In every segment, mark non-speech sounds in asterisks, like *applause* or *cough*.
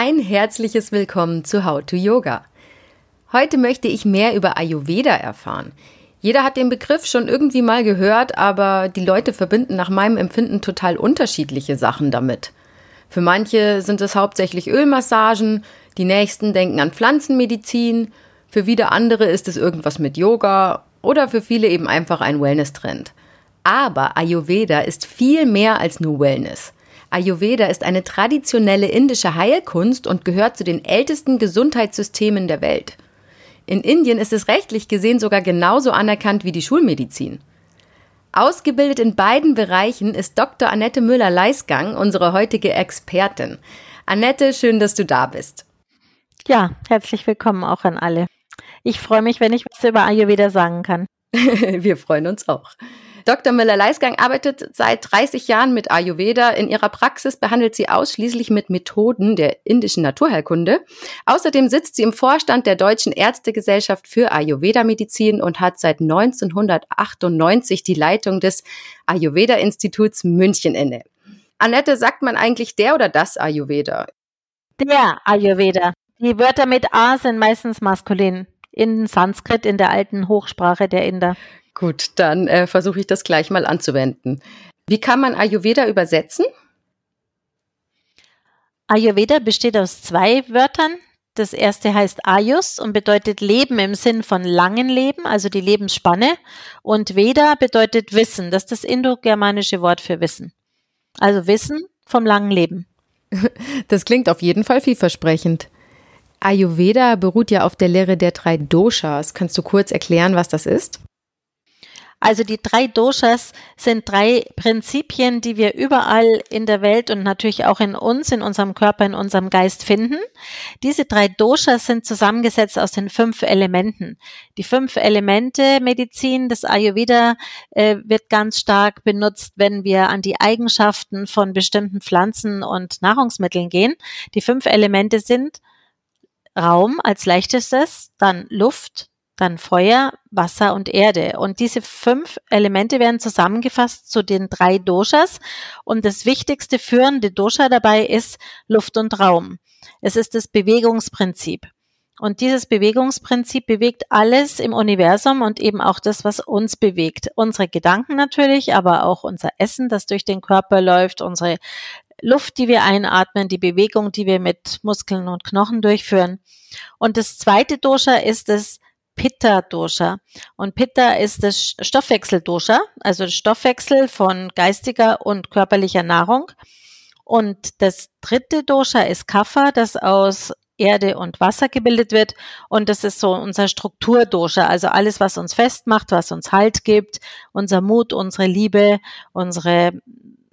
Ein herzliches Willkommen zu How to Yoga. Heute möchte ich mehr über Ayurveda erfahren. Jeder hat den Begriff schon irgendwie mal gehört, aber die Leute verbinden nach meinem Empfinden total unterschiedliche Sachen damit. Für manche sind es hauptsächlich Ölmassagen, die nächsten denken an Pflanzenmedizin, für wieder andere ist es irgendwas mit Yoga oder für viele eben einfach ein Wellness-Trend. Aber Ayurveda ist viel mehr als nur Wellness. Ayurveda ist eine traditionelle indische Heilkunst und gehört zu den ältesten Gesundheitssystemen der Welt. In Indien ist es rechtlich gesehen sogar genauso anerkannt wie die Schulmedizin. Ausgebildet in beiden Bereichen ist Dr. Annette Müller-Leisgang unsere heutige Expertin. Annette, schön, dass du da bist. Ja, herzlich willkommen auch an alle. Ich freue mich, wenn ich was über Ayurveda sagen kann. *laughs* Wir freuen uns auch. Dr. Müller-Leisgang arbeitet seit 30 Jahren mit Ayurveda. In ihrer Praxis behandelt sie ausschließlich mit Methoden der indischen Naturheilkunde. Außerdem sitzt sie im Vorstand der Deutschen Ärztegesellschaft für Ayurveda-Medizin und hat seit 1998 die Leitung des Ayurveda-Instituts München inne. Annette, sagt man eigentlich der oder das Ayurveda? Der Ayurveda. Die Wörter mit A sind meistens maskulin. In Sanskrit, in der alten Hochsprache der Inder. Gut, dann äh, versuche ich das gleich mal anzuwenden. Wie kann man Ayurveda übersetzen? Ayurveda besteht aus zwei Wörtern. Das erste heißt Ayus und bedeutet Leben im Sinn von langen Leben, also die Lebensspanne. Und Veda bedeutet Wissen. Das ist das indogermanische Wort für Wissen. Also Wissen vom langen Leben. *laughs* Das klingt auf jeden Fall vielversprechend. Ayurveda beruht ja auf der Lehre der drei Doshas. Kannst du kurz erklären, was das ist? Also die drei Doshas sind drei Prinzipien, die wir überall in der Welt und natürlich auch in uns, in unserem Körper, in unserem Geist finden. Diese drei Doshas sind zusammengesetzt aus den fünf Elementen. Die fünf Elemente Medizin des Ayurveda äh, wird ganz stark benutzt, wenn wir an die Eigenschaften von bestimmten Pflanzen und Nahrungsmitteln gehen. Die fünf Elemente sind Raum als leichtestes, dann Luft, dann Feuer, Wasser und Erde. Und diese fünf Elemente werden zusammengefasst zu den drei Doshas. Und das wichtigste führende Dosha dabei ist Luft und Raum. Es ist das Bewegungsprinzip. Und dieses Bewegungsprinzip bewegt alles im Universum und eben auch das, was uns bewegt. Unsere Gedanken natürlich, aber auch unser Essen, das durch den Körper läuft, unsere Luft, die wir einatmen, die Bewegung, die wir mit Muskeln und Knochen durchführen. Und das zweite Dosha ist das Pitta-Dosha. Und Pitta ist das Stoffwechsel-Dosha, also das Stoffwechsel von geistiger und körperlicher Nahrung. Und das dritte Dosha ist Kapha, das aus Erde und Wasser gebildet wird. Und das ist so unser Strukturdosha, also alles, was uns festmacht, was uns Halt gibt, unser Mut, unsere Liebe, unsere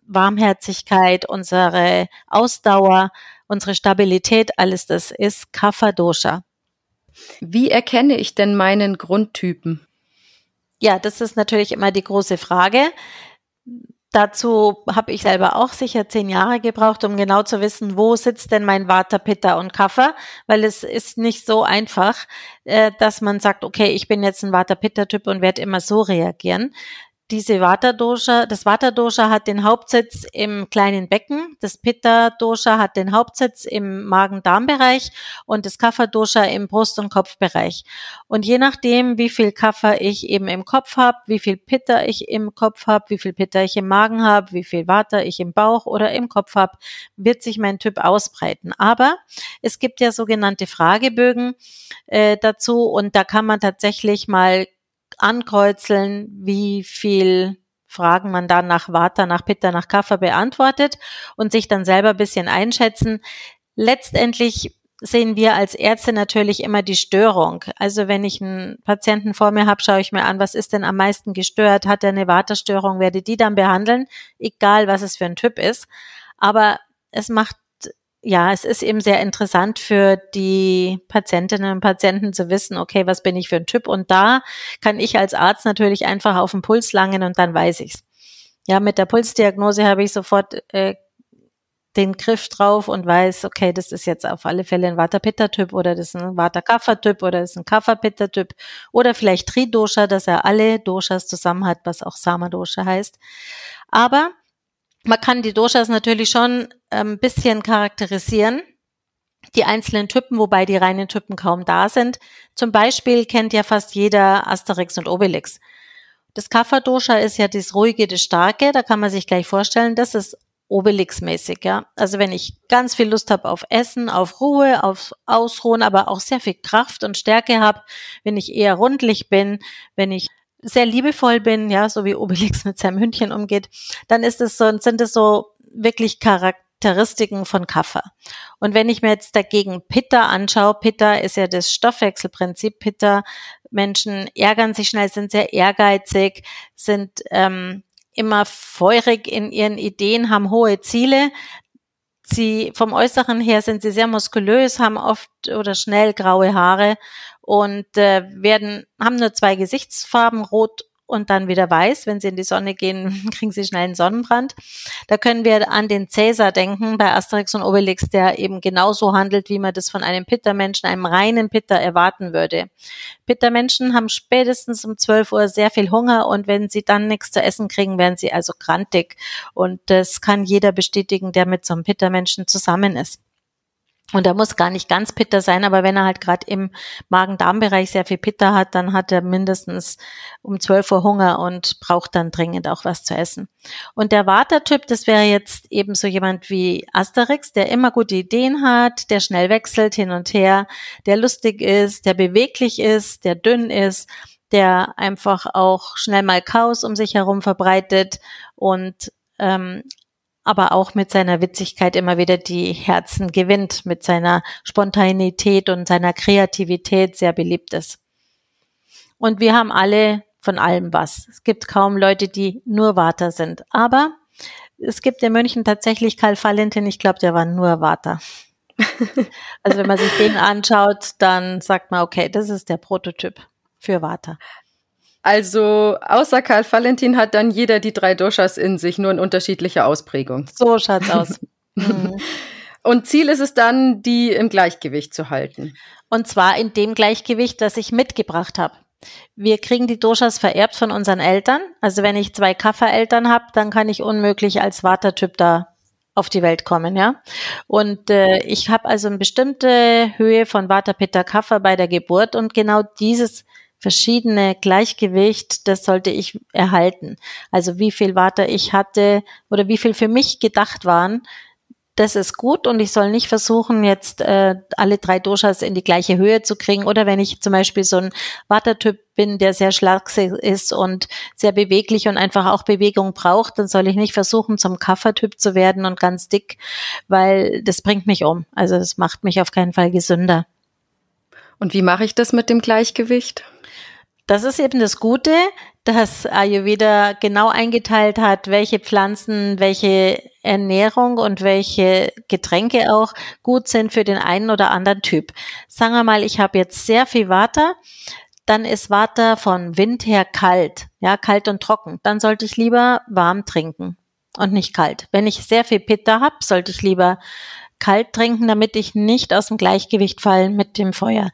Warmherzigkeit, unsere Ausdauer, unsere Stabilität, alles das ist Kapha Dosha. Wie erkenne ich denn meinen Grundtypen? Ja, das ist natürlich immer die große Frage. Dazu habe ich selber auch sicher zehn Jahre gebraucht, um genau zu wissen, wo sitzt denn mein Vata, Pitta und Kapha, weil es ist nicht so einfach, äh, dass man sagt, okay, ich bin jetzt ein Vata, Pitta Typ und werde immer so reagieren diese Vata Dosha, das Vata Dosha hat den Hauptsitz im kleinen Becken, das Pitta Dosha hat den Hauptsitz im Magen-Darm-Bereich und das Kapha Dosha im Brust- und Kopfbereich. Und je nachdem, wie viel Kapha ich eben im Kopf habe, wie viel Pitta ich im Kopf habe, wie viel Pitta ich im Magen habe, wie viel Vata ich im Bauch oder im Kopf habe, wird sich mein Typ ausbreiten. Aber es gibt ja sogenannte Fragebögen äh, dazu und da kann man tatsächlich mal ankreuzeln, wie viel Fragen man dann nach Vata, nach Pitta, nach Kapha beantwortet und sich dann selber ein bisschen einschätzen. Letztendlich sehen wir als Ärzte natürlich immer die Störung. Also wenn ich einen Patienten vor mir habe, schaue ich mir an, was ist denn am meisten gestört? Hat er eine Vata-Störung? Werde die dann behandeln, egal was es für ein Typ ist. Aber es macht ja, es ist eben sehr interessant für die Patientinnen und Patienten zu wissen, okay, was bin ich für ein Typ? Und da kann ich als Arzt natürlich einfach auf den Puls langen und dann weiß ich's. Ja, mit der Pulsdiagnose habe ich sofort äh, den Griff drauf und weiß, okay, das ist jetzt auf alle Fälle ein Vata-Pitta-Typ oder das ist ein Vata-Kapha-Typ oder das ist ein Kapha-Pitta-Typ oder vielleicht Tridosha, dass er alle Doshas zusammen hat, was auch Sama-Dosha heißt. Aber man kann die Doshas natürlich schon ein ähm, bisschen charakterisieren. die einzelnen Typen, wobei die reinen Typen kaum da sind. Zum Beispiel kennt ja fast jeder Asterix und Obelix. Das Kapha-Dosha ist ja das ruhige, das starke, da kann man sich gleich vorstellen, das ist Obelix-mäßig, ja. Also wenn ich ganz viel Lust habe auf Essen, auf Ruhe, auf Ausruhen, aber auch sehr viel Kraft und Stärke habe, wenn ich eher rundlich bin, wenn ich sehr liebevoll bin, ja, so wie Obelix mit seinem Hündchen umgeht, dann ist es so, sind es so wirklich Charakteristiken von Kaffer. Und wenn ich mir jetzt dagegen Pitta anschaue, Pitta ist ja das Stoffwechselprinzip. Pitta Menschen ärgern sich schnell, sind sehr ehrgeizig, sind ähm, immer feurig in ihren Ideen, haben hohe Ziele. Sie vom Äußeren her sind sie sehr muskulös, haben oft oder schnell graue Haare und äh, werden haben nur zwei Gesichtsfarben, rot und dann wieder weiß. Wenn sie in die Sonne gehen, *laughs* kriegen sie schnell einen Sonnenbrand. Da können wir an den Cäsar denken bei Asterix und Obelix, der eben genauso handelt, wie man das von einem Pittermenschen, einem reinen Pitter erwarten würde. Pittermenschen haben spätestens um 12 Uhr sehr viel Hunger und wenn sie dann nichts zu essen kriegen, werden sie also grantig. Und das kann jeder bestätigen, der mit so einem Pittermenschen zusammen ist. Und er muss gar nicht ganz Pitter sein, aber wenn er halt gerade im Magen-Darm-Bereich sehr viel Pitter hat, dann hat er mindestens um 12 Uhr Hunger und braucht dann dringend auch was zu essen. Und der Watertyp, das wäre jetzt eben so jemand wie Asterix, der immer gute Ideen hat, der schnell wechselt hin und her, der lustig ist, der beweglich ist, der dünn ist, der einfach auch schnell mal Chaos um sich herum verbreitet und ähm, aber auch mit seiner Witzigkeit immer wieder die Herzen gewinnt, mit seiner Spontanität und seiner Kreativität sehr beliebt ist. Und wir haben alle von allem was. Es gibt kaum Leute, die nur Water sind. Aber es gibt in München tatsächlich Karl Valentin, ich glaube, der war nur Water. *laughs* also wenn man sich den anschaut, dann sagt man, okay, das ist der Prototyp für Water. Also außer Karl Valentin hat dann jeder die drei Doshas in sich, nur in unterschiedlicher Ausprägung. So schaut's aus. *laughs* Mhm. Und Ziel ist es dann, die im Gleichgewicht zu halten. Und zwar in dem Gleichgewicht, das ich mitgebracht habe. Wir kriegen die Doshas vererbt von unseren Eltern. Also wenn ich zwei Kaffereltern habe, dann kann ich unmöglich als Watertyp da auf die Welt kommen, ja. Und äh, ich habe also eine bestimmte Höhe von Vata Pitta Kaffer bei der Geburt und genau dieses verschiedene Gleichgewicht, das sollte ich erhalten. Also wie viel Water ich hatte oder wie viel für mich gedacht waren, das ist gut und ich soll nicht versuchen, jetzt äh, alle drei Doshas in die gleiche Höhe zu kriegen. Oder wenn ich zum Beispiel so ein Watertyp bin, der sehr schlaksig ist und sehr beweglich und einfach auch Bewegung braucht, dann soll ich nicht versuchen, zum Kaffertyp zu werden und ganz dick, weil das bringt mich um. Also das macht mich auf keinen Fall gesünder. Und wie mache ich das mit dem Gleichgewicht? Das ist eben das Gute, dass Ayurveda genau eingeteilt hat, welche Pflanzen, welche Ernährung und welche Getränke auch gut sind für den einen oder anderen Typ. Sagen wir mal, ich habe jetzt sehr viel Water, dann ist Water von Wind her kalt, ja, kalt und trocken. Dann sollte ich lieber warm trinken und nicht kalt. Wenn ich sehr viel Pitta habe, sollte ich lieber kalt trinken, damit ich nicht aus dem Gleichgewicht fallen mit dem Feuer.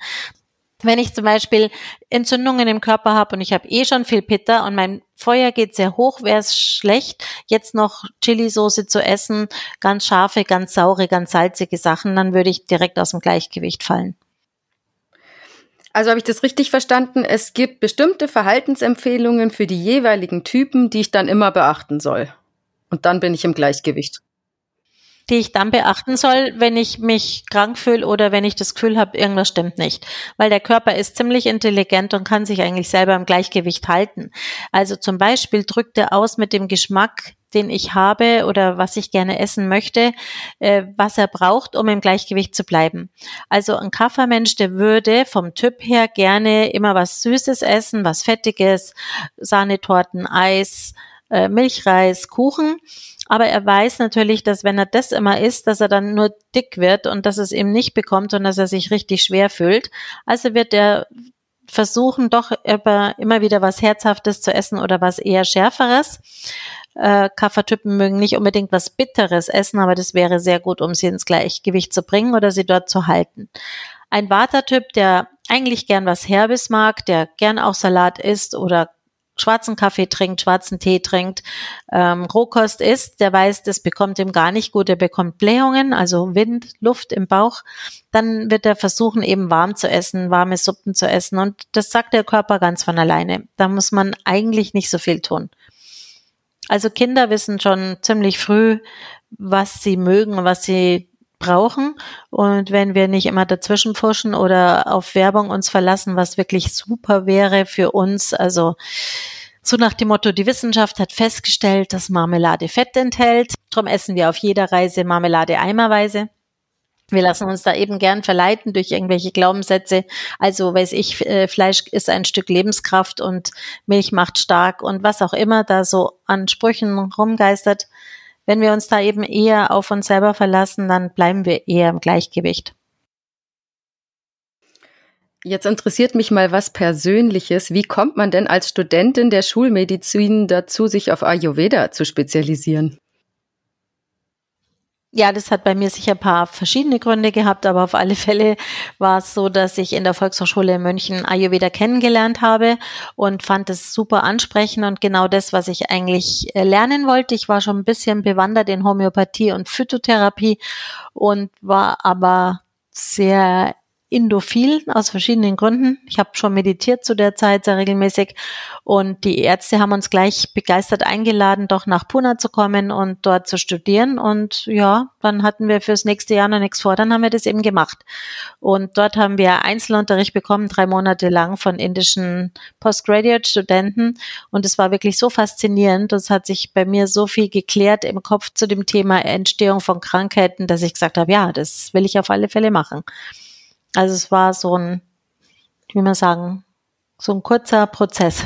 Wenn ich zum Beispiel Entzündungen im Körper habe und ich habe eh schon viel Pitta und mein Feuer geht sehr hoch, wäre es schlecht, jetzt noch Chili-Soße zu essen, ganz scharfe, ganz saure, ganz salzige Sachen, dann würde ich direkt aus dem Gleichgewicht fallen. Also habe ich das richtig verstanden? Es gibt bestimmte Verhaltensempfehlungen für die jeweiligen Typen, die ich dann immer beachten soll. Und dann bin ich im Gleichgewicht die ich dann beachten soll, wenn ich mich krank fühle oder wenn ich das Gefühl habe, irgendwas stimmt nicht. Weil der Körper ist ziemlich intelligent und kann sich eigentlich selber im Gleichgewicht halten. Also zum Beispiel drückt er aus mit dem Geschmack, den ich habe oder was ich gerne essen möchte, äh, was er braucht, um im Gleichgewicht zu bleiben. Also ein Kaffermensch, der würde vom Typ her gerne immer was Süßes essen, was Fettiges, Sahnetorten, Eis, äh, Milchreis, Kuchen. Aber er weiß natürlich, dass wenn er das immer isst, dass er dann nur dick wird und dass es eben nicht bekommt und dass er sich richtig schwer fühlt. Also wird er versuchen, doch immer wieder was Herzhaftes zu essen oder was eher Schärferes. Äh, Kaffertypen mögen nicht unbedingt was Bitteres essen, aber das wäre sehr gut, um sie ins Gleichgewicht zu bringen oder sie dort zu halten. Ein Vata-Typ, der eigentlich gern was Herbes mag, der gern auch Salat isst oder schwarzen Kaffee trinkt, schwarzen Tee trinkt, ähm, Rohkost isst, der weiß, das bekommt ihm gar nicht gut, er bekommt Blähungen, also Wind, Luft im Bauch, dann wird er versuchen, eben warm zu essen, warme Suppen zu essen und das sagt der Körper ganz von alleine. Da muss man eigentlich nicht so viel tun. Also Kinder wissen schon ziemlich früh, was sie mögen was sie brauchen. Und wenn wir nicht immer dazwischen pfuschen oder auf Werbung uns verlassen, was wirklich super wäre für uns, also so nach dem Motto, die Wissenschaft hat festgestellt, dass Marmelade Fett enthält. Darum essen wir auf jeder Reise Marmelade eimerweise. Wir lassen uns da eben gern verleiten durch irgendwelche Glaubenssätze. Also weiß ich, äh, Fleisch ist ein Stück Lebenskraft und Milch macht stark und was auch immer da so an Sprüchen rumgeistert. Wenn wir uns da eben eher auf uns selber verlassen, dann bleiben wir eher im Gleichgewicht. Jetzt interessiert mich mal was Persönliches. Wie kommt man denn als Studentin der Schulmedizin dazu, sich auf Ayurveda zu spezialisieren? Ja, das hat bei mir sicher ein paar verschiedene Gründe gehabt, aber auf alle Fälle war es so, dass ich in der Volkshochschule in München Ayurveda kennengelernt habe und fand es super ansprechend und genau das, was ich eigentlich äh, lernen wollte. Ich war schon ein bisschen bewandert in Homöopathie und Phytotherapie und war aber sehr indophil aus verschiedenen Gründen. Ich habe schon meditiert zu der Zeit sehr regelmäßig und die Ärzte haben uns gleich begeistert eingeladen, doch nach Pune zu kommen und dort zu studieren. Und ja, dann hatten wir fürs nächste Jahr noch nichts vor, dann haben wir das eben gemacht. Und dort haben wir Einzelunterricht bekommen, drei Monate lang von indischen Postgraduate-Studenten. Und es war wirklich so faszinierend. Es hat sich bei mir so viel geklärt im Kopf zu dem Thema Entstehung von Krankheiten, dass ich gesagt habe, ja, das will ich auf alle Fälle machen. Also es war so ein, wie man sagen, so ein kurzer Prozess. *laughs*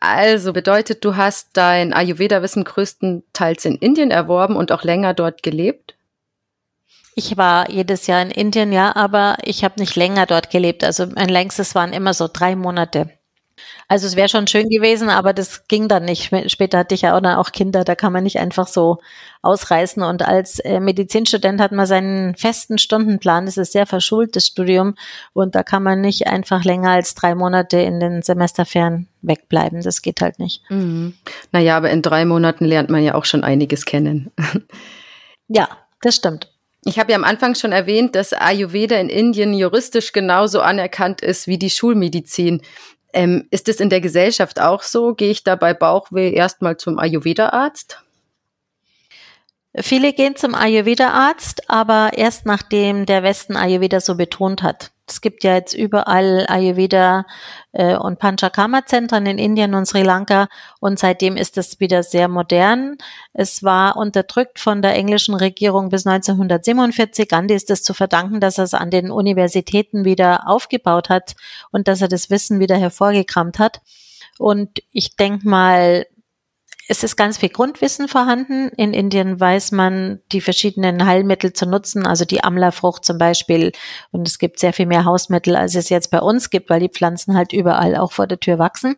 also bedeutet, du hast dein Ayurveda-Wissen größtenteils in Indien erworben und auch länger dort gelebt? Ich war jedes Jahr in Indien, ja, aber ich habe nicht länger dort gelebt. Also mein längstes waren immer so drei Monate. Also es wäre schon schön gewesen, aber das ging dann nicht. Später hatte ich ja auch dann auch Kinder, da kann man nicht einfach so ausreißen. Und als äh, Medizinstudent hat man seinen festen Stundenplan. Das ist sehr verschultes Studium und da kann man nicht einfach länger als drei Monate in den Semesterferien wegbleiben. Das geht halt nicht. Mhm. Naja, aber in drei Monaten lernt man ja auch schon einiges kennen. *laughs* ja, das stimmt. Ich habe ja am Anfang schon erwähnt, dass Ayurveda in Indien juristisch genauso anerkannt ist wie die Schulmedizin. Ähm, ist es in der Gesellschaft auch so? Gehe ich da bei Bauchweh erstmal zum Ayurveda-Arzt? Viele gehen zum Ayurveda-Arzt, aber erst nachdem der Westen Ayurveda so betont hat. Es gibt ja jetzt überall Ayurveda äh, und Panchakarma-Zentren in Indien und Sri Lanka und seitdem ist es wieder sehr modern. Es war unterdrückt von der englischen Regierung bis 1947. Gandhi ist es zu verdanken, dass er es an den Universitäten wieder aufgebaut hat und dass er das Wissen wieder hervorgekramt hat. Und ich denke mal, es ist ganz viel Grundwissen vorhanden. In Indien weiß man, die verschiedenen Heilmittel zu nutzen, also die Amla-Frucht zum Beispiel. Und es gibt sehr viel mehr Hausmittel, als es jetzt bei uns gibt, weil die Pflanzen halt überall auch vor der Tür wachsen.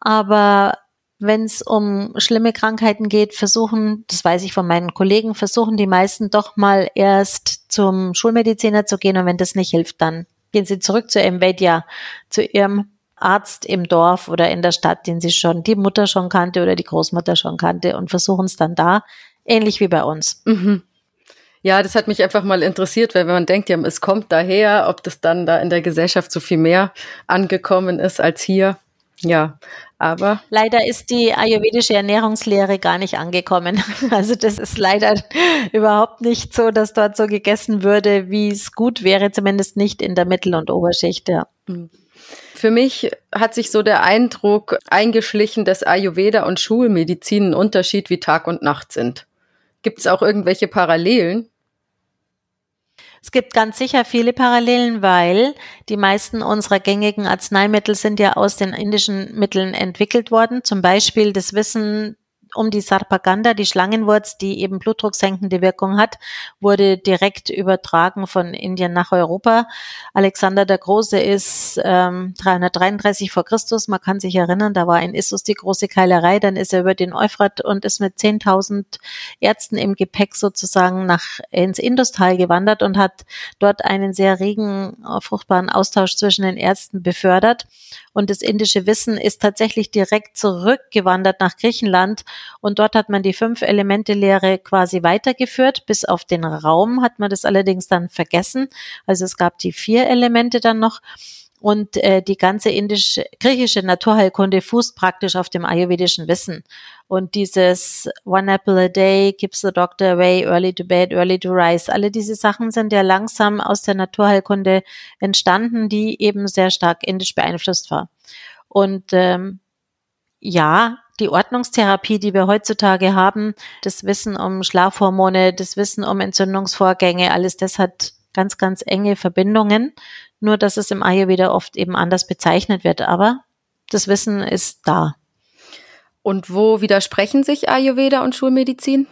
Aber wenn es um schlimme Krankheiten geht, versuchen, das weiß ich von meinen Kollegen, versuchen die meisten doch mal erst zum Schulmediziner zu gehen und wenn das nicht hilft, dann gehen sie zurück zu Emvedia, zu ihrem Arzt im Dorf oder in der Stadt, den sie schon, die Mutter schon kannte oder die Großmutter schon kannte und versuchen es dann da, ähnlich wie bei uns. Mhm. Ja, das hat mich einfach mal interessiert, weil wenn man denkt, ja, es kommt daher, ob das dann da in der Gesellschaft so viel mehr angekommen ist als hier. Ja, aber. Leider ist die ayurvedische Ernährungslehre gar nicht angekommen. *laughs* Also das ist leider *laughs* überhaupt nicht so, dass dort so gegessen würde, wie es gut wäre, zumindest nicht in der Mittel- und Oberschicht, ja. Mhm. Für mich hat sich so der Eindruck eingeschlichen, dass Ayurveda und Schulmedizin ein Unterschied wie Tag und Nacht sind. Gibt es auch irgendwelche Parallelen? Es gibt ganz sicher viele Parallelen, weil die meisten unserer gängigen Arzneimittel sind ja aus den indischen Mitteln entwickelt worden. Zum Beispiel das Wissen um die Sarpaganda, die Schlangenwurz, die eben blutdrucksenkende Wirkung hat, wurde direkt übertragen von Indien nach Europa. Alexander der Große ist ähm, 333 vor Christus. Man kann sich erinnern, da war in Issus die große Keilerei. Dann ist er über den Euphrat und ist mit 10.000 Ärzten im Gepäck sozusagen nach ins Industal gewandert und hat dort einen sehr regen, fruchtbaren Austausch zwischen den Ärzten befördert. Und das indische Wissen ist tatsächlich direkt zurückgewandert nach Griechenland. Und dort hat man die Fünf-Elemente-Lehre quasi weitergeführt. Bis auf den Raum hat man das allerdings dann vergessen. Also es gab die vier Elemente dann noch. Und äh, die ganze indische, griechische Naturheilkunde fußt praktisch auf dem ayurvedischen Wissen. Und dieses One Apple a Day, keeps the doctor away, early to bed, early to rise, alle diese Sachen sind ja langsam aus der Naturheilkunde entstanden, die eben sehr stark indisch beeinflusst war. Und ähm, ja, die Ordnungstherapie, die wir heutzutage haben, das Wissen um Schlafhormone, das Wissen um Entzündungsvorgänge, alles das hat ganz, ganz enge Verbindungen nur dass es im Ayurveda oft eben anders bezeichnet wird. Aber das Wissen ist da. Und wo widersprechen sich Ayurveda und Schulmedizin?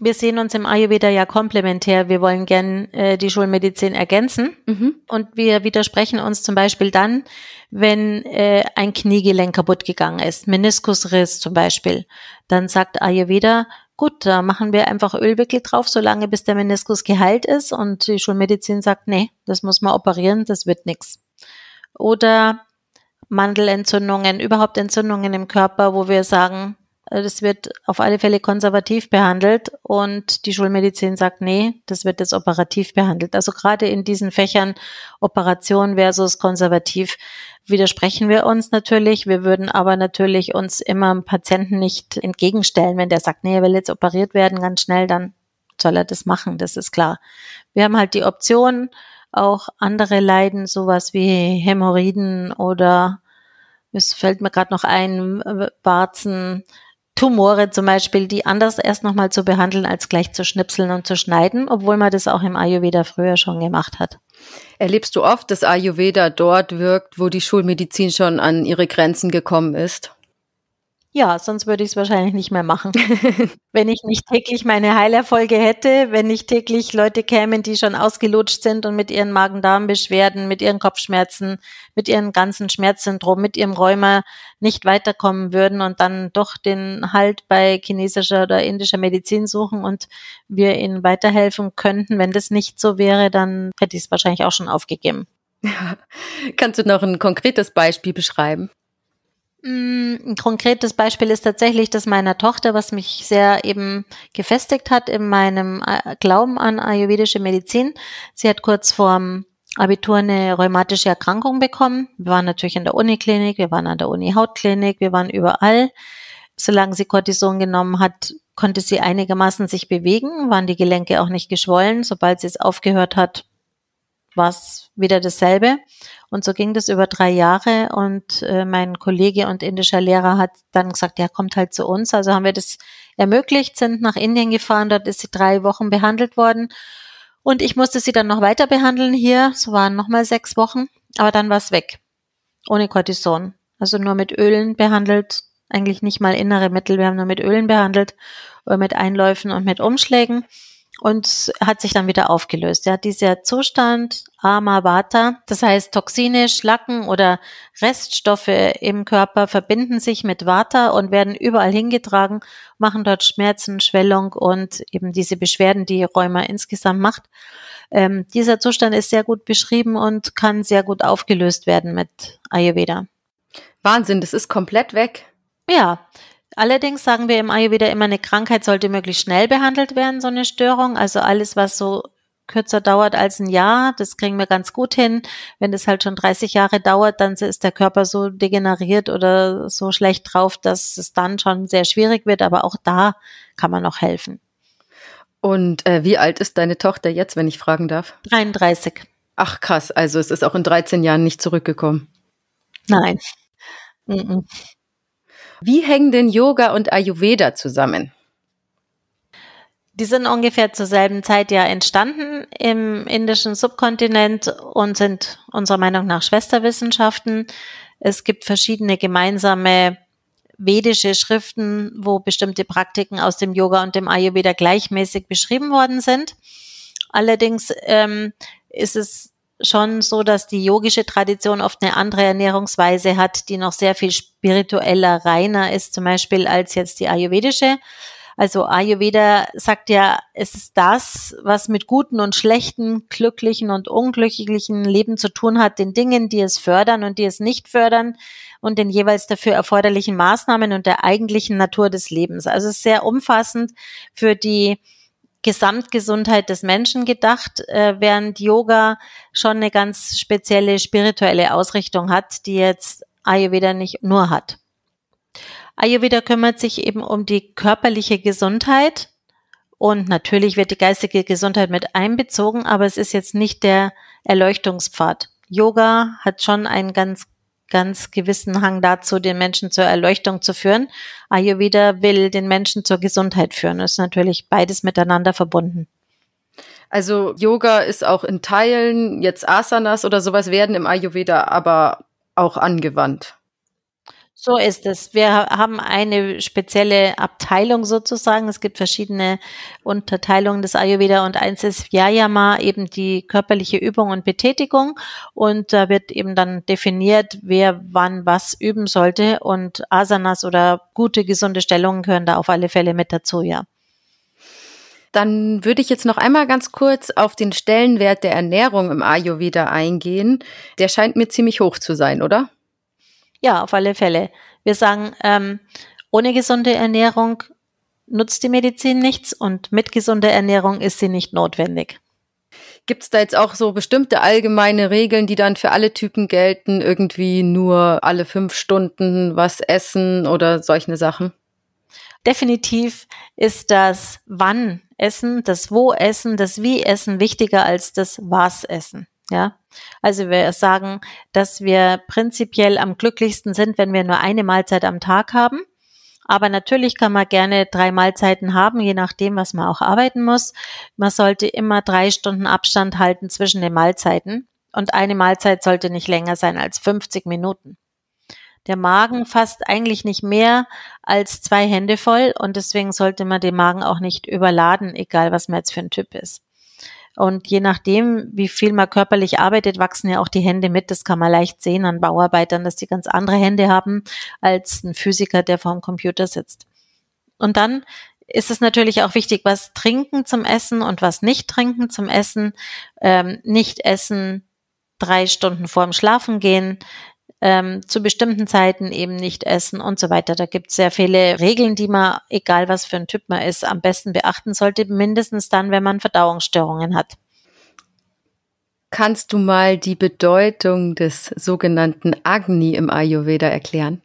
Wir sehen uns im Ayurveda ja komplementär. Wir wollen gern äh, die Schulmedizin ergänzen. Mhm. Und wir widersprechen uns zum Beispiel dann, wenn äh, ein Kniegelenk kaputt gegangen ist, Meniskusriss zum Beispiel. Dann sagt Ayurveda, gut, da machen wir einfach Ölwickel drauf, solange bis der Meniskus geheilt ist. Und die Schulmedizin sagt, nee, das muss man operieren, das wird nichts. Oder Mandelentzündungen, überhaupt Entzündungen im Körper, wo wir sagen, das wird auf alle Fälle konservativ behandelt und die Schulmedizin sagt, nee, das wird jetzt operativ behandelt. Also gerade in diesen Fächern Operation versus konservativ widersprechen wir uns natürlich. Wir würden aber natürlich uns immer dem Patienten nicht entgegenstellen. Wenn der sagt, nee, er will jetzt operiert werden, ganz schnell, dann soll er das machen, das ist klar. Wir haben halt die Option, auch andere Leiden, sowas wie Hämorrhoiden oder es fällt mir gerade noch ein, Warzen, Tumore zum Beispiel, die anders erst nochmal zu behandeln, als gleich zu schnipseln und zu schneiden, obwohl man das auch im Ayurveda früher schon gemacht hat. Erlebst du oft, dass Ayurveda dort wirkt, wo die Schulmedizin schon an ihre Grenzen gekommen ist? Ja, sonst würde ich es wahrscheinlich nicht mehr machen. *laughs* wenn ich nicht täglich meine Heilerfolge hätte, wenn nicht täglich Leute kämen, die schon ausgelutscht sind und mit ihren Magen-Darm-Beschwerden, mit ihren Kopfschmerzen, mit ihren ganzen Schmerzsyndrom, mit ihrem Rheuma nicht weiterkommen würden und dann doch den Halt bei chinesischer oder indischer Medizin suchen und wir ihnen weiterhelfen könnten. Wenn das nicht so wäre, dann hätte ich es wahrscheinlich auch schon aufgegeben. Ja. *laughs* Kannst du noch ein konkretes Beispiel beschreiben? Mm, ein konkretes Beispiel ist tatsächlich das meiner Tochter, was mich sehr eben gefestigt hat in meinem äh, Glauben an ayurvedische Medizin. Sie hat kurz vorm Abitur eine rheumatische Erkrankung bekommen. Wir waren natürlich in der Uniklinik, wir waren an der Uni Hautklinik, wir waren überall. Solange sie Cortison genommen hat, konnte sie einigermaßen sich bewegen, waren die Gelenke auch nicht geschwollen. Sobald sie es aufgehört hat, war es wieder dasselbe. Und so ging das über drei Jahre und äh, mein Kollege und indischer Lehrer hat dann gesagt, ja, kommt halt zu uns. Also haben wir das ermöglicht, sind nach Indien gefahren, dort ist sie drei Wochen behandelt worden. Und ich musste sie dann noch weiter behandeln hier, so waren nochmal sechs Wochen, aber dann war es weg. Ohne Cortison. Also nur mit Ölen behandelt, eigentlich nicht mal innere Mittel, wir haben nur mit Ölen behandelt, oder mit Einläufen und mit Umschlägen und hat sich dann wieder aufgelöst. Ja, dieser Zustand Amavata, das heißt Toxine, Schlacken oder Reststoffe im Körper verbinden sich mit Vata und werden überall hingetragen, machen dort Schmerzen, Schwellung und eben diese Beschwerden, die Rheuma insgesamt macht. Ähm, dieser Zustand ist sehr gut beschrieben und kann sehr gut aufgelöst werden mit Ayurveda. Wahnsinn, das ist komplett weg. Ja, Allerdings sagen wir im Ayurveda immer, eine Krankheit sollte möglichst schnell behandelt werden, so eine Störung. Also alles, was so kürzer dauert als ein Jahr, das kriegen wir ganz gut hin. Wenn das halt schon 30 Jahre dauert, dann ist der Körper so degeneriert oder so schlecht drauf, dass es dann schon sehr schwierig wird. Aber auch da kann man noch helfen. Und äh, wie alt ist deine Tochter jetzt, wenn ich fragen darf? 33. Ach krass, also es ist auch in 13 Jahren nicht zurückgekommen. Nein. Mm -mm. Wie hängen denn Yoga und Ayurveda zusammen? Die sind ungefähr zur selben Zeit ja entstanden im indischen Subkontinent und sind unserer Meinung nach Schwesterwissenschaften. Es gibt verschiedene gemeinsame vedische Schriften, wo bestimmte Praktiken aus dem Yoga und dem Ayurveda gleichmäßig beschrieben worden sind. Allerdings ähm, ist es schon so, dass die yogische Tradition oft eine andere Ernährungsweise hat, die noch sehr viel spiritueller, reiner ist, zum Beispiel als jetzt die ayurvedische. Also Ayurveda sagt ja, es ist das, was mit guten und schlechten, glücklichen und unglücklichen Leben zu tun hat, den Dingen, die es fördern und die es nicht fördern und den jeweils dafür erforderlichen Maßnahmen und der eigentlichen Natur des Lebens. Also es ist sehr umfassend für die Gesamtgesundheit des Menschen gedacht, äh, während Yoga schon eine ganz spezielle spirituelle Ausrichtung hat, die jetzt Ayurveda nicht nur hat. Ayurveda kümmert sich eben um die körperliche Gesundheit und natürlich wird die geistige Gesundheit mit einbezogen, aber es ist jetzt nicht der Erleuchtungspfad. Yoga hat schon einen ganz, ganz gewissen Hang dazu, den Menschen zur Erleuchtung zu führen. Ayurveda will den Menschen zur Gesundheit führen. Das ist natürlich beides miteinander verbunden. Also Yoga ist auch in Teilen, jetzt Asanas oder sowas werden im Ayurveda aber auch angewandt. So ist es. Wir haben eine spezielle Abteilung sozusagen. Es gibt verschiedene Unterteilungen des Ayurveda und eins ist Vyayama, eben die körperliche Übung und Betätigung. Und da wird eben dann definiert, wer wann was üben sollte. Und Asanas oder gute, gesunde Stellungen gehören da auf alle Fälle mit dazu, ja. Dann würde ich jetzt noch einmal ganz kurz auf den Stellenwert der Ernährung im Ayurveda eingehen. Der scheint mir ziemlich hoch zu sein, oder? Ja, auf alle Fälle. Wir sagen, ähm, ohne gesunde Ernährung nutzt die Medizin nichts und mit gesunder Ernährung ist sie nicht notwendig. Gibt es da jetzt auch so bestimmte allgemeine Regeln, die dann für alle Typen gelten? Irgendwie nur alle fünf Stunden was essen oder solche Sachen? Definitiv ist das Wann Essen, das Wo Essen, das Wie Essen wichtiger als das Was Essen. Ja, also wir sagen, dass wir prinzipiell am glücklichsten sind, wenn wir nur eine Mahlzeit am Tag haben. Aber natürlich kann man gerne drei Mahlzeiten haben, je nachdem, was man auch arbeiten muss. Man sollte immer drei Stunden Abstand halten zwischen den Mahlzeiten. Und eine Mahlzeit sollte nicht länger sein als 50 Minuten. Der Magen fasst eigentlich nicht mehr als zwei Hände voll und deswegen sollte man den Magen auch nicht überladen, egal was man jetzt für ein Typ ist. Und je nachdem, wie viel man körperlich arbeitet, wachsen ja auch die Hände mit. Das kann man leicht sehen an Bauarbeitern, dass die ganz andere Hände haben als ein Physiker, der vor dem Computer sitzt. Und dann ist es natürlich auch wichtig, was trinken zum Essen und was nicht trinken zum Essen. Ähm, nicht essen drei Stunden vorm Schlafen gehen, ähm, zu bestimmten Zeiten eben nicht essen und so weiter. Da gibt es sehr viele Regeln, die man, egal was für ein Typ man ist, am besten beachten sollte, mindestens dann, wenn man Verdauungsstörungen hat. Kannst du mal die Bedeutung des sogenannten Agni im Ayurveda erklären?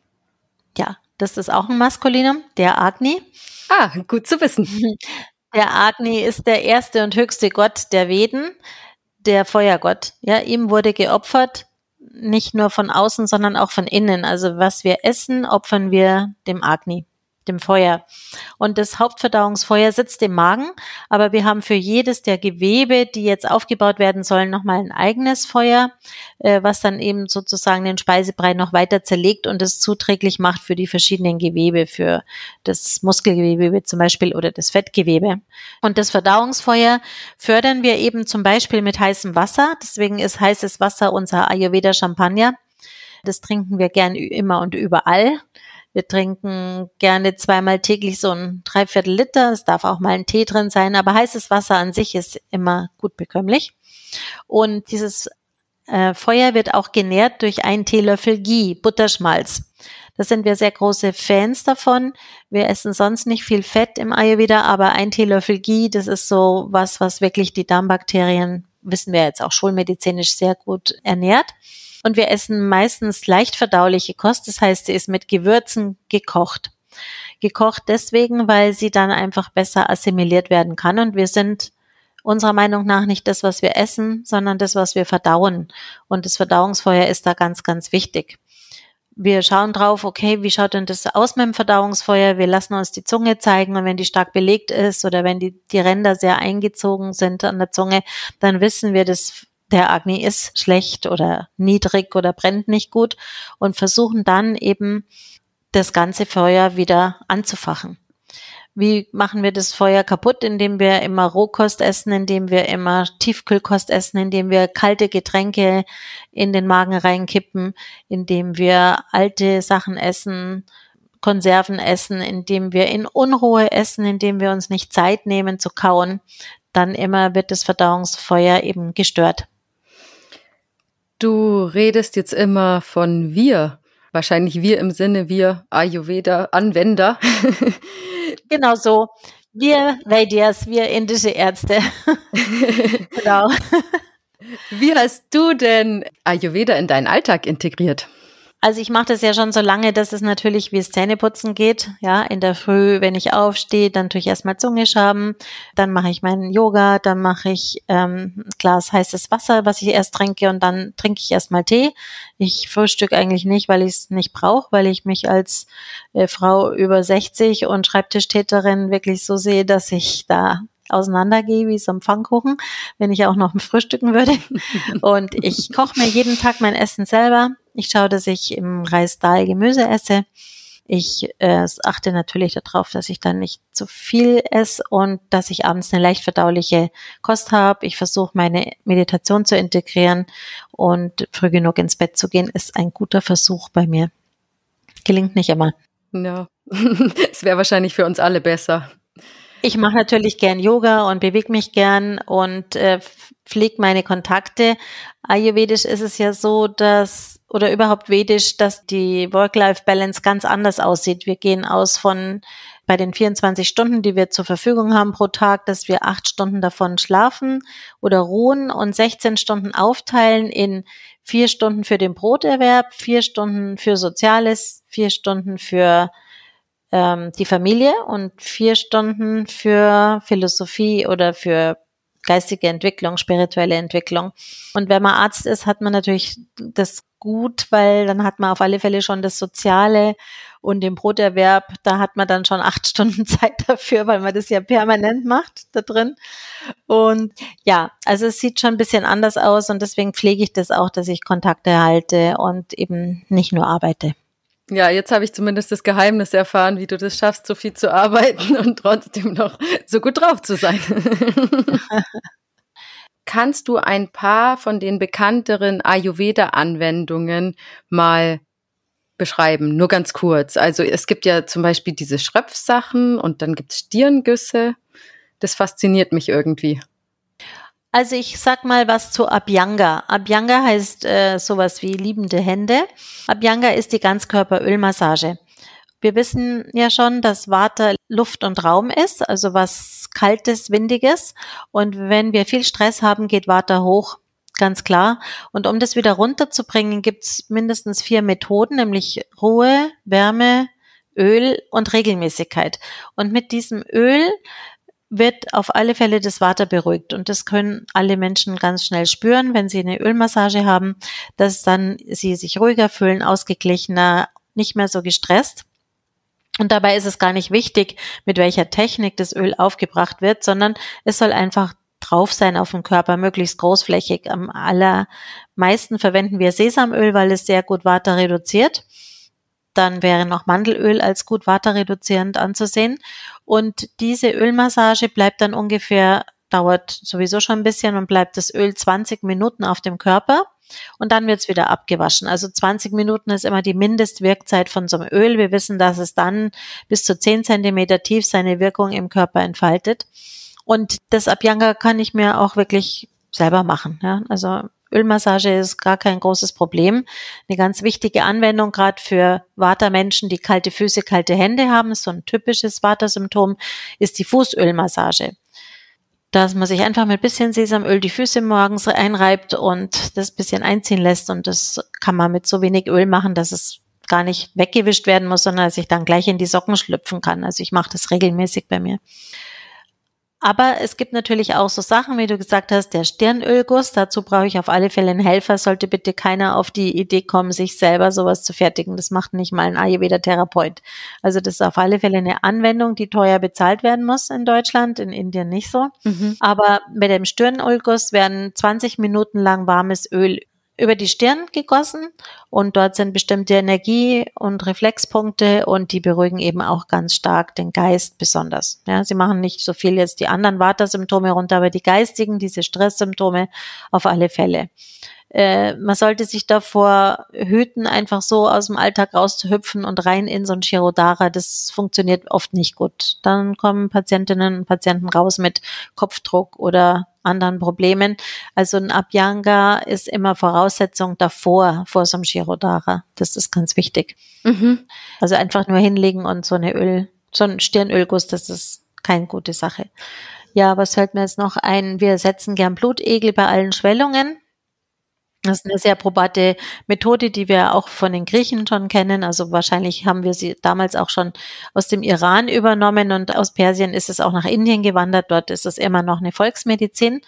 Ja, das ist auch ein Maskulinum, der Agni. Ah, gut zu wissen. *laughs* Der Agni ist der erste und höchste Gott der Veden, der Feuergott. Ja, ihm wurde geopfert nicht nur von außen, sondern auch von innen. Also was wir essen, opfern wir dem Agni dem Feuer. Und das Hauptverdauungsfeuer sitzt im Magen, aber wir haben für jedes der Gewebe, die jetzt aufgebaut werden sollen, nochmal ein eigenes Feuer, äh, was dann eben sozusagen den Speisebrei noch weiter zerlegt und es zuträglich macht für die verschiedenen Gewebe, für das Muskelgewebe zum Beispiel oder das Fettgewebe. Und das Verdauungsfeuer fördern wir eben zum Beispiel mit heißem Wasser. Deswegen ist heißes Wasser unser Ayurveda Champagner. Das trinken wir gern immer und überall. Wir trinken gerne zweimal täglich so ein Dreiviertel Liter. Es darf auch mal ein Tee drin sein, aber heißes Wasser an sich ist immer gut bekömmlich. Und dieses äh, Feuer wird auch genährt durch einen Teelöffel Ghee, Butterschmalz. Da sind wir sehr große Fans davon. Wir essen sonst nicht viel Fett im Ayurveda, aber ein Teelöffel Ghee, das ist so was, was wirklich die Darmbakterien, wissen wir jetzt auch schulmedizinisch sehr gut ernährt. Und wir essen meistens leicht verdauliche Kost, das heißt, sie ist mit Gewürzen gekocht. Gekocht deswegen, weil sie dann einfach besser assimiliert werden kann. Und wir sind unserer Meinung nach nicht das, was wir essen, sondern das, was wir verdauen. Und das Verdauungsfeuer ist da ganz, ganz wichtig. Wir schauen drauf, okay, wie schaut denn das aus mit dem Verdauungsfeuer? Wir lassen uns die Zunge zeigen und wenn die stark belegt ist oder wenn die, die Ränder sehr eingezogen sind an der Zunge, dann wissen wir, das der Agni ist schlecht oder niedrig oder brennt nicht gut und versuchen dann eben das ganze Feuer wieder anzufachen. Wie machen wir das Feuer kaputt? Indem wir immer Rohkost essen, indem wir immer Tiefkühlkost essen, indem wir kalte Getränke in den Magen reinkippen, indem wir alte Sachen essen, Konserven essen, indem wir in Unruhe essen, indem wir uns nicht Zeit nehmen zu kauen, dann immer wird das Verdauungsfeuer eben gestört. Du redest jetzt immer von wir. Wahrscheinlich wir im Sinne wir Ayurveda-Anwender. *laughs* genau so. Wir Vedias, wir indische Ärzte. *laughs* genau. Wie hast du denn Ayurveda in deinen Alltag integriert? Also ich mache das ja schon so lange, dass es natürlich wie es Zähneputzen geht. Ja, in der Früh, wenn ich aufstehe, dann tue ich erstmal Zunge schaben, dann mache ich meinen Yoga, dann mache ich ähm, ein Glas heißes Wasser, was ich erst trinke und dann trinke ich erstmal Tee. Ich frühstücke eigentlich nicht, weil ich es nicht brauche, weil ich mich als äh, Frau über 60 und Schreibtischtäterin wirklich so sehe, dass ich da auseinandergehe wie so ein Pfannkuchen, wenn ich auch noch *laughs* frühstücken würde. Und ich koche mir jeden Tag mein Essen selber. Ich schaue, dass ich im Reis Dahl Gemüse esse. Ich äh, achte natürlich darauf, dass ich dann nicht zu viel esse und dass ich abends eine leicht verdauliche Kost habe. Ich versuche meine Meditation zu integrieren und früh genug ins Bett zu gehen, ist ein guter Versuch bei mir. Gelingt nicht immer. Ja, *laughs* es wäre wahrscheinlich für uns alle besser. Ich mache natürlich gern Yoga und bewege mich gern und äh, pflege meine Kontakte. Ayurvedisch ist es ja so, dass, oder überhaupt vedisch, dass die Work-Life-Balance ganz anders aussieht. Wir gehen aus von bei den 24 Stunden, die wir zur Verfügung haben pro Tag, dass wir acht Stunden davon schlafen oder ruhen und 16 Stunden aufteilen in vier Stunden für den Broterwerb, vier Stunden für Soziales, vier Stunden für ähm, die Familie und vier Stunden für Philosophie oder für geistige Entwicklung, spirituelle Entwicklung. Und wenn man Arzt ist, hat man natürlich das gut, weil dann hat man auf alle Fälle schon das Soziale und den Broterwerb, da hat man dann schon acht *laughs* Stunden Zeit dafür, weil man das ja permanent macht da drin. Und ja, also es sieht schon ein bisschen anders aus und deswegen pflege ich das auch, dass ich Kontakte halte und eben nicht nur arbeite. Ja, jetzt habe ich zumindest das Geheimnis erfahren, wie du das schaffst, so viel zu arbeiten und trotzdem noch so gut drauf zu sein. *laughs* Kannst du ein paar von den bekannteren Ayurveda-Anwendungen mal beschreiben? Nur ganz kurz. Also es gibt ja zum Beispiel diese Schröpfsachen und dann gibt es Stirngüsse. Das fasziniert mich irgendwie. Also ich sag mal was zu Abhyanga. Abhyanga heißt äh, sowas wie liebende Hände. Abhyanga ist die Ganzkörperölmassage. Wir wissen ja schon, dass Vata Luft und Raum ist, also was kaltes, windiges. Und wenn wir viel Stress haben, geht Vata hoch, ganz klar. Und um das wieder runterzubringen, gibt's mindestens vier Methoden, nämlich Ruhe, Wärme, Öl und Regelmäßigkeit. Und mit diesem Öl wird auf alle Fälle das Water beruhigt. Und das können alle Menschen ganz schnell spüren, wenn sie eine Ölmassage haben, dass dann sie sich ruhiger fühlen, ausgeglichener, nicht mehr so gestresst. Und dabei ist es gar nicht wichtig, mit welcher Technik das Öl aufgebracht wird, sondern es soll einfach drauf sein auf dem Körper, möglichst großflächig. Am allermeisten verwenden wir Sesamöl, weil es sehr gut Water reduziert. Dann wäre noch Mandelöl als gut waterreduzierend anzusehen. Und diese Ölmassage bleibt dann ungefähr, dauert sowieso schon ein bisschen und bleibt das Öl 20 Minuten auf dem Körper. Und dann wird's wieder abgewaschen. Also 20 Minuten ist immer die Mindestwirkzeit von so einem Öl. Wir wissen, dass es dann bis zu 10 Zentimeter tief seine Wirkung im Körper entfaltet. Und das Abhyanga kann ich mir auch wirklich selber machen. Ja? Also Ölmassage ist gar kein großes Problem. Eine ganz wichtige Anwendung, gerade für Vata-Menschen, die kalte Füße, kalte Hände haben, so ein typisches Vata-Symptom, ist die Fußölmassage. Dass man sich einfach mit bisschen Sesamöl die Füße morgens einreibt und das bisschen einziehen lässt. Und das kann man mit so wenig Öl machen, dass es gar nicht weggewischt werden muss, sondern dass ich dann gleich in die Socken schlüpfen kann. Also ich mache das regelmäßig bei mir. Aber es gibt natürlich auch so Sachen, wie du gesagt hast, der Stirnölguss. Dazu brauche ich auf alle Fälle einen Helfer. Sollte bitte keiner auf die Idee kommen, sich selber sowas zu fertigen. Das macht nicht mal ein Ayurveda-Therapeut. Also das ist auf alle Fälle eine Anwendung, die teuer bezahlt werden muss in Deutschland, in Indien nicht so. Mhm. Aber bei dem Stirnölguss werden 20 Minuten lang warmes Öl über die Stirn gegossen und dort sind bestimmte Energie- und Reflexpunkte und die beruhigen eben auch ganz stark den Geist besonders. Ja, sie machen nicht so viel jetzt die anderen Vata-Symptome runter, aber die geistigen, diese Stresssymptome auf alle Fälle. Äh, man sollte sich davor hüten, einfach so aus dem Alltag rauszuhüpfen und rein in so ein Chirodara. Das funktioniert oft nicht gut. Dann kommen Patientinnen und Patienten raus mit Kopfdruck oder anderen Problemen. Also ein Abhyanga ist immer Voraussetzung davor, vor so einem Chirodara. Das ist ganz wichtig. Mhm. Also einfach nur hinlegen und so eine Öl, so ein Stirnölguss, das ist keine gute Sache. Ja, was fällt mir jetzt noch ein? Wir setzen gern Blutegel bei allen Schwellungen. Das ist eine sehr probate Methode, die wir auch von den Griechen schon kennen. Also wahrscheinlich haben wir sie damals auch schon aus dem Iran übernommen und aus Persien ist es auch nach Indien gewandert. Dort ist es immer noch eine Volksmedizin.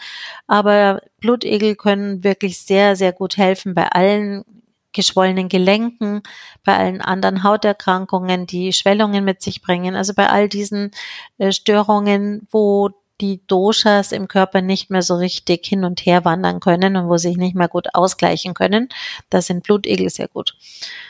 Aber Blutegel können wirklich sehr, sehr gut helfen bei allen geschwollenen Gelenken, bei allen anderen Hauterkrankungen, die Schwellungen mit sich bringen. Also bei all diesen äh, Störungen, wo die Doshas im Körper nicht mehr so richtig hin und her wandern können und wo sich nicht mehr gut ausgleichen können. Da sind Blutegel sehr gut.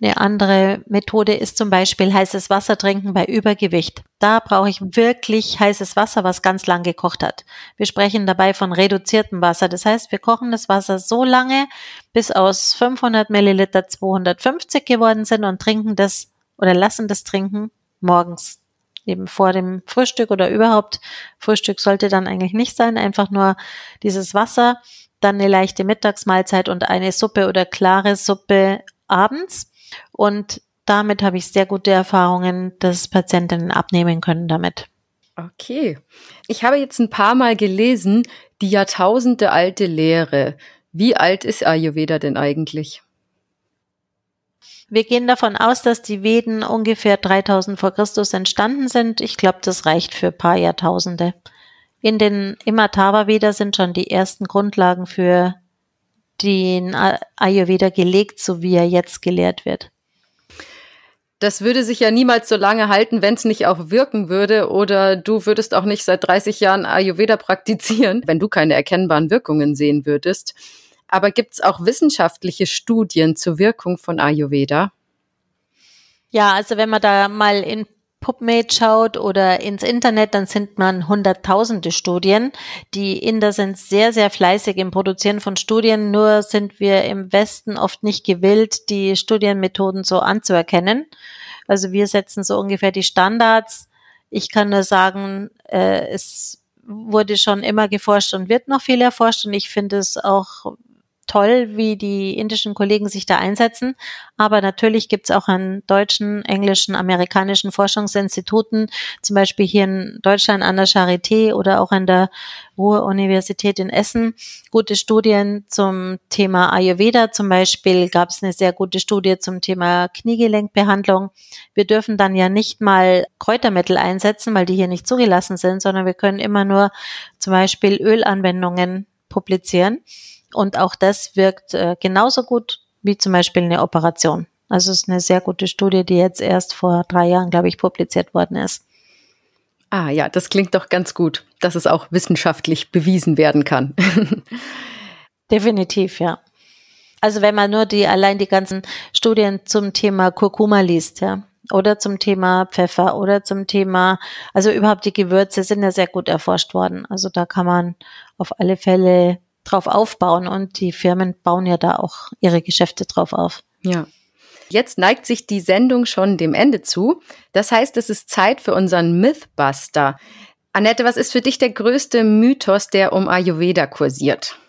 Eine andere Methode ist zum Beispiel heißes Wasser trinken bei Übergewicht. Da brauche ich wirklich heißes Wasser, was ganz lang gekocht hat. Wir sprechen dabei von reduziertem Wasser. Das heißt, wir kochen das Wasser so lange, bis aus 500 Milliliter 250 geworden sind und trinken das oder lassen das trinken morgens eben vor dem Frühstück oder überhaupt Frühstück sollte dann eigentlich nicht sein, einfach nur dieses Wasser, dann eine leichte Mittagsmahlzeit und eine Suppe oder klare Suppe abends und damit habe ich sehr gute Erfahrungen, dass Patientinnen abnehmen können damit. Okay. Ich habe jetzt ein paar Mal gelesen, die Jahrtausende alte Lehre. Wie alt ist Ayurveda denn eigentlich? Wir gehen davon aus, dass die Veden ungefähr 3000 vor Christus entstanden sind. Ich glaube, das reicht für ein paar Jahrtausende. In den Imatava Veda sind schon die ersten Grundlagen für den Ayurveda gelegt, so wie er jetzt gelehrt wird. Das würde sich ja niemals so lange halten, wenn es nicht auch wirken würde. Oder du würdest auch nicht seit 30 Jahren Ayurveda praktizieren, wenn du keine erkennbaren Wirkungen sehen würdest. Aber gibt es auch wissenschaftliche Studien zur Wirkung von Ayurveda? Ja, also wenn man da mal in PubMed schaut oder ins Internet, dann sind man hunderttausende Studien. Die Inder sind sehr, sehr fleißig im Produzieren von Studien, nur sind wir im Westen oft nicht gewillt, die Studienmethoden so anzuerkennen. Also wir setzen so ungefähr die Standards. Ich kann nur sagen, äh, es wurde schon immer geforscht und wird noch viel erforscht und ich finde es auch toll, wie die indischen Kollegen sich da einsetzen. Aber natürlich gibt es auch an deutschen, englischen, amerikanischen Forschungsinstituten, zum Beispiel hier in Deutschland an der Charité oder auch an der Ruhr-Universität in Essen, gute Studien zum Thema Ayurveda. Zum Beispiel gab es eine sehr gute Studie zum Thema Kniegelenkbehandlung. Wir dürfen dann ja nicht mal Kräutermittel einsetzen, weil die hier nicht zugelassen sind, sondern wir können immer nur zum Beispiel Ölanwendungen publizieren. Und auch das wirkt äh, genauso gut wie zum Beispiel eine Operation. Also es ist eine sehr gute Studie, die jetzt erst vor drei Jahren, glaube ich, publiziert worden ist. Ah ja, das klingt doch ganz gut, dass es auch wissenschaftlich bewiesen werden kann. *laughs* Definitiv, ja. Also wenn man nur die allein die ganzen Studien zum Thema Kurkuma liest, ja, oder zum Thema Pfeffer oder zum Thema, also überhaupt die Gewürze sind ja sehr gut erforscht worden. Also da kann man auf alle Fälle drauf aufbauen und die Firmen bauen ja da auch ihre Geschäfte drauf auf. Ja. Jetzt neigt sich die Sendung schon dem Ende zu. Das heißt, es ist Zeit für unseren Mythbuster. Annette, was ist für dich der größte Mythos, der um Ayurveda kursiert?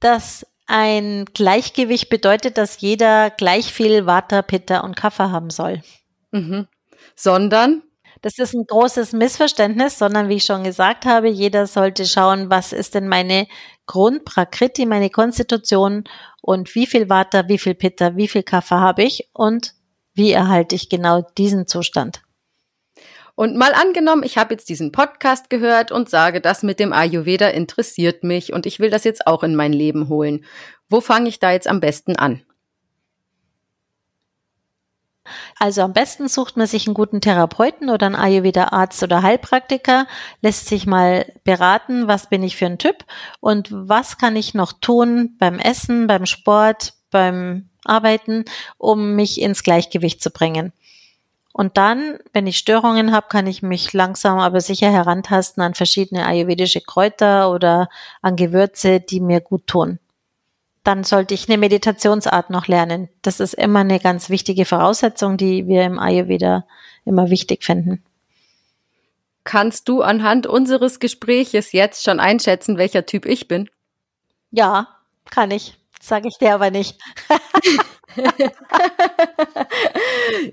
Dass ein Gleichgewicht bedeutet, dass jeder gleich viel Vata, Pitta und Kapha haben soll. Mhm. Sondern? Das ist ein großes Missverständnis, sondern wie ich schon gesagt habe, jeder sollte schauen, was ist denn meine Grundprakriti, meine Konstitution und wie viel Vata, wie viel Pitta, wie viel Kaffer habe ich und wie erhalte ich genau diesen Zustand. Und mal angenommen, ich habe jetzt diesen Podcast gehört und sage, das mit dem Ayurveda interessiert mich und ich will das jetzt auch in mein Leben holen. Wo fange ich da jetzt am besten an? Also am besten sucht man sich einen guten Therapeuten oder einen Ayurveda-Arzt oder Heilpraktiker, lässt sich mal beraten, was bin ich für ein Typ und was kann ich noch tun beim Essen, beim Sport, beim Arbeiten, um mich ins Gleichgewicht zu bringen. Und dann, wenn ich Störungen habe, kann ich mich langsam aber sicher herantasten an verschiedene ayurvedische Kräuter oder an Gewürze, die mir gut tun. Dann sollte ich eine Meditationsart noch lernen. Das ist immer eine ganz wichtige Voraussetzung, die wir im Ayurveda immer wichtig finden. Kannst du anhand unseres Gespräches jetzt schon einschätzen, welcher Typ ich bin? Ja, kann ich. Sage ich dir aber nicht. *laughs*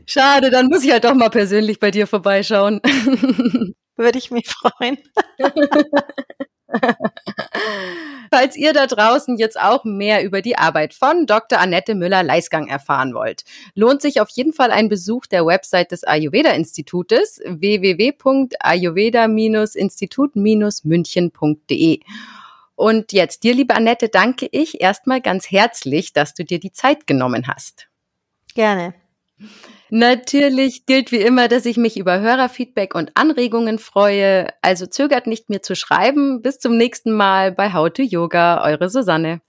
Schade, dann muss ich halt doch mal persönlich bei dir vorbeischauen. *laughs* Würde ich mich freuen. *laughs* *laughs* Falls ihr da draußen jetzt auch mehr über die Arbeit von Dr. Annette Müller-Leisgang erfahren wollt, lohnt sich auf jeden Fall ein Besuch der Website des Ayurveda-Institutes www.ayurveda-institut-münchen.de. Und jetzt dir, liebe Annette, danke ich erstmal ganz herzlich, dass du dir die Zeit genommen hast. Gerne. Natürlich gilt wie immer, dass ich mich über Hörerfeedback und Anregungen freue. Also zögert nicht mir zu schreiben. Bis zum nächsten Mal bei How to Yoga, eure Susanne.